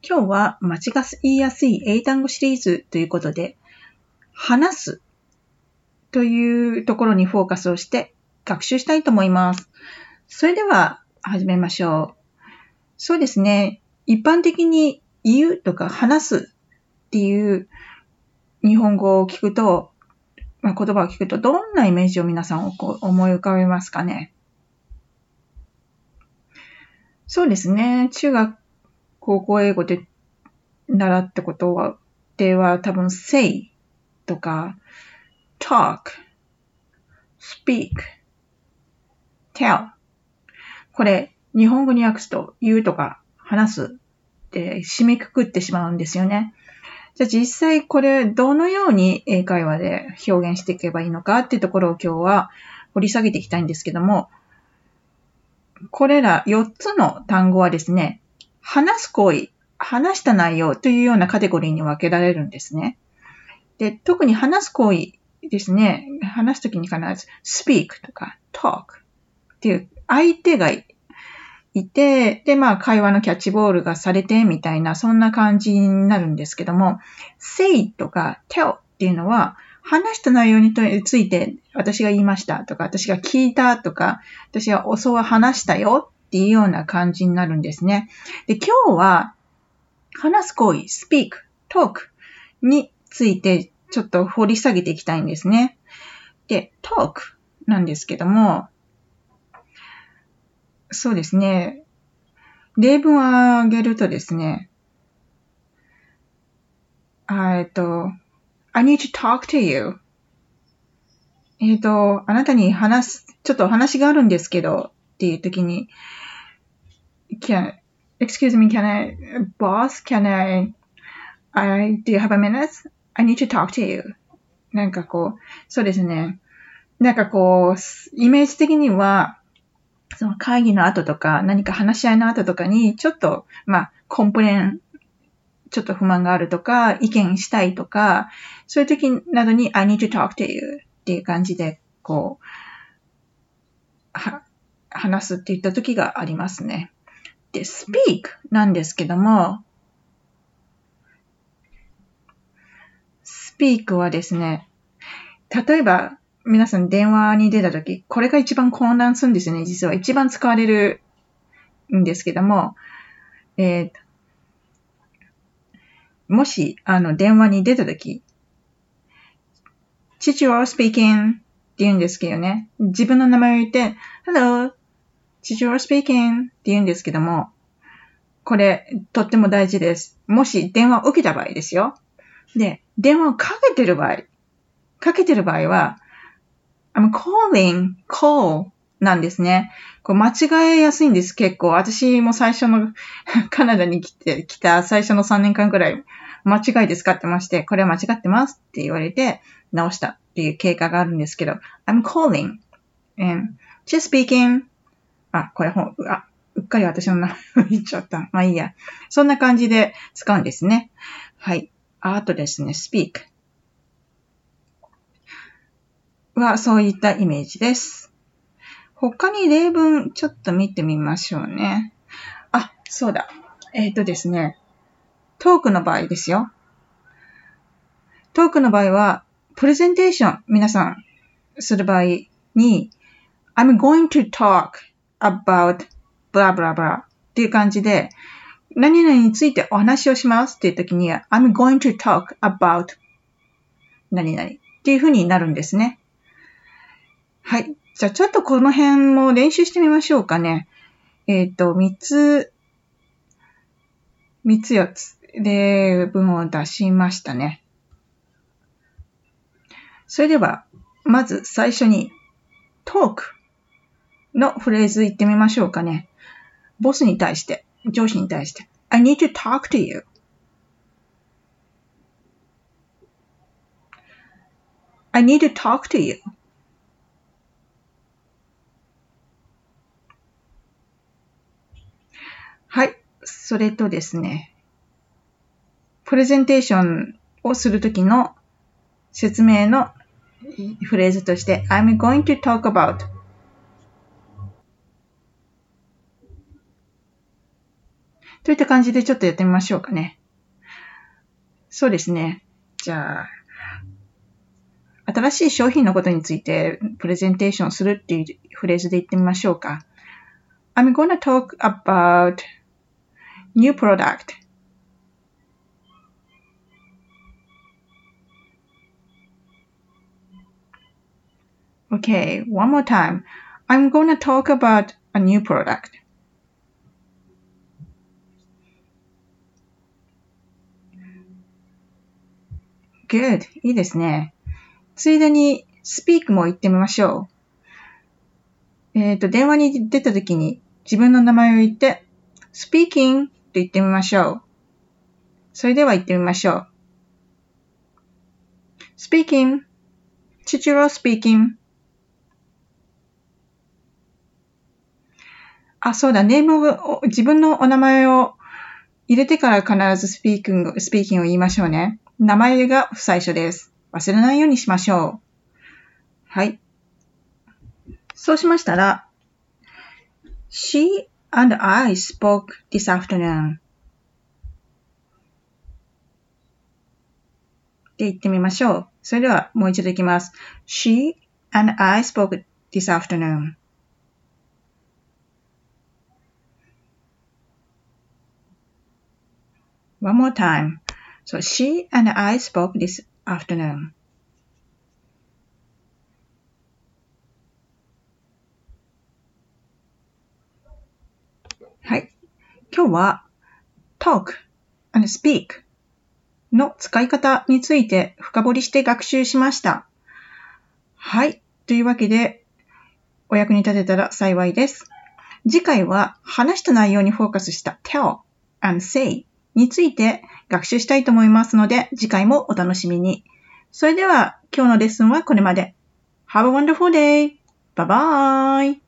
今日は間違いやすい英単語シリーズということで、話すというところにフォーカスをして学習したいと思います。それでは始めましょう。そうですね。一般的に言うとか話すっていう日本語を聞くと、まあ、言葉を聞くとどんなイメージを皆さん思い浮かべますかね？そうですね。中学高校英語で習ったことは、では多分 say とか talk, speak, tell これ日本語に訳すと言うとか話すって締めくくってしまうんですよね。じゃあ実際これどのように英会話で表現していけばいいのかっていうところを今日は掘り下げていきたいんですけども、これら4つの単語はですね、話す行為、話した内容というようなカテゴリーに分けられるんですね。で、特に話す行為ですね。話すときに必ず speak とか talk っていう相手がいて、で、まあ会話のキャッチボールがされてみたいな、そんな感じになるんですけども、say とか tell っていうのは、話した内容について私が言いましたとか、私が聞いたとか、私はおそは話したよっていうような感じになるんですね。で、今日は話す行為、speak, talk についてちょっと掘り下げていきたいんですね。で、talk なんですけども、そうですね。例文を挙げるとですね、えっと、I need to talk to you. えっ、と、あなたに話す、ちょっと話があるんですけど、っていう時に、can, excuse me, can I, boss, can I, I, do you have a minute? I need to talk to you. なんかこう、そうですね。なんかこう、イメージ的には、その会議の後とか、何か話し合いの後とかに、ちょっと、まあ、コンプレン、ちょっと不満があるとか、意見したいとか、そういう時などに、I need to talk to you っていう感じで、こう、は、話すって言った時がありますね。で、speak なんですけども、speak はですね、例えば、皆さん電話に出たとき、これが一番混乱するんですよね、実は。一番使われるんですけども、えー、もし、あの、電話に出たとき、父は speaking って言うんですけどね、自分の名前を言って、Hello, 父親 speaking って言うんですけども、これ、とっても大事です。もし電話を受けた場合ですよ。で、電話をかけてる場合、かけてる場合は、I'm calling, call なんですね。こう間違えやすいんです、結構。私も最初の カナダに来て、来た最初の3年間くらい、間違いで使ってまして、これは間違ってますって言われて、直したっていう経過があるんですけど、I'm calling, and just speaking, あ、これほん、あ、うっかり私の名前言っちゃった。まあいいや。そんな感じで使うんですね。はい。あとですね、speak はそういったイメージです。他に例文ちょっと見てみましょうね。あ、そうだ。えっ、ー、とですね。トークの場合ですよ。トークの場合は、プレゼンテーション皆さんする場合に、I'm going to talk about blah blah blah っていう感じで、何々についてお話をしますっていう時に、I'm going to talk about 何々っていう風になるんですね。はい。じゃあちょっとこの辺も練習してみましょうかね。えっ、ー、と、三つ、三つ四つ例文を出しましたね。それでは、まず最初に talk のフレーズ言ってみましょうかね。ボスに対して、上司に対して。I need to talk to you. I need to talk to you. はい。それとですね、プレゼンテーションをするときの説明のフレーズとして I'm going to talk about といった感じでちょっとやってみましょうかね。そうですね。じゃあ、新しい商品のことについてプレゼンテーションするっていうフレーズで言ってみましょうか。I'm gonna talk about new product. Okay, one more time. I'm gonna talk about a new product. Good. いいですね。ついでに speak も言ってみましょう。えっ、ー、と、電話に出た時に自分の名前を言って speaking と言ってみましょう。それでは言ってみましょう。speaking 父は speaking あ、そうだ、ネームを、自分のお名前を入れてから必ず speaking、speaking を言いましょうね。名前が最初です。忘れないようにしましょう。はい。そうしましたら、She and I spoke this afternoon. って言ってみましょう。それではもう一度いきます。She and I spoke this afternoon. One more time. So she and I spoke this afternoon. はい。今日は talk and speak の使い方について深掘りして学習しました。はい。というわけで、お役に立てたら幸いです。次回は話した内容にフォーカスした tell and say について学習したいと思いますので、次回もお楽しみに。それでは今日のレッスンはこれまで。Have a wonderful day! Bye bye!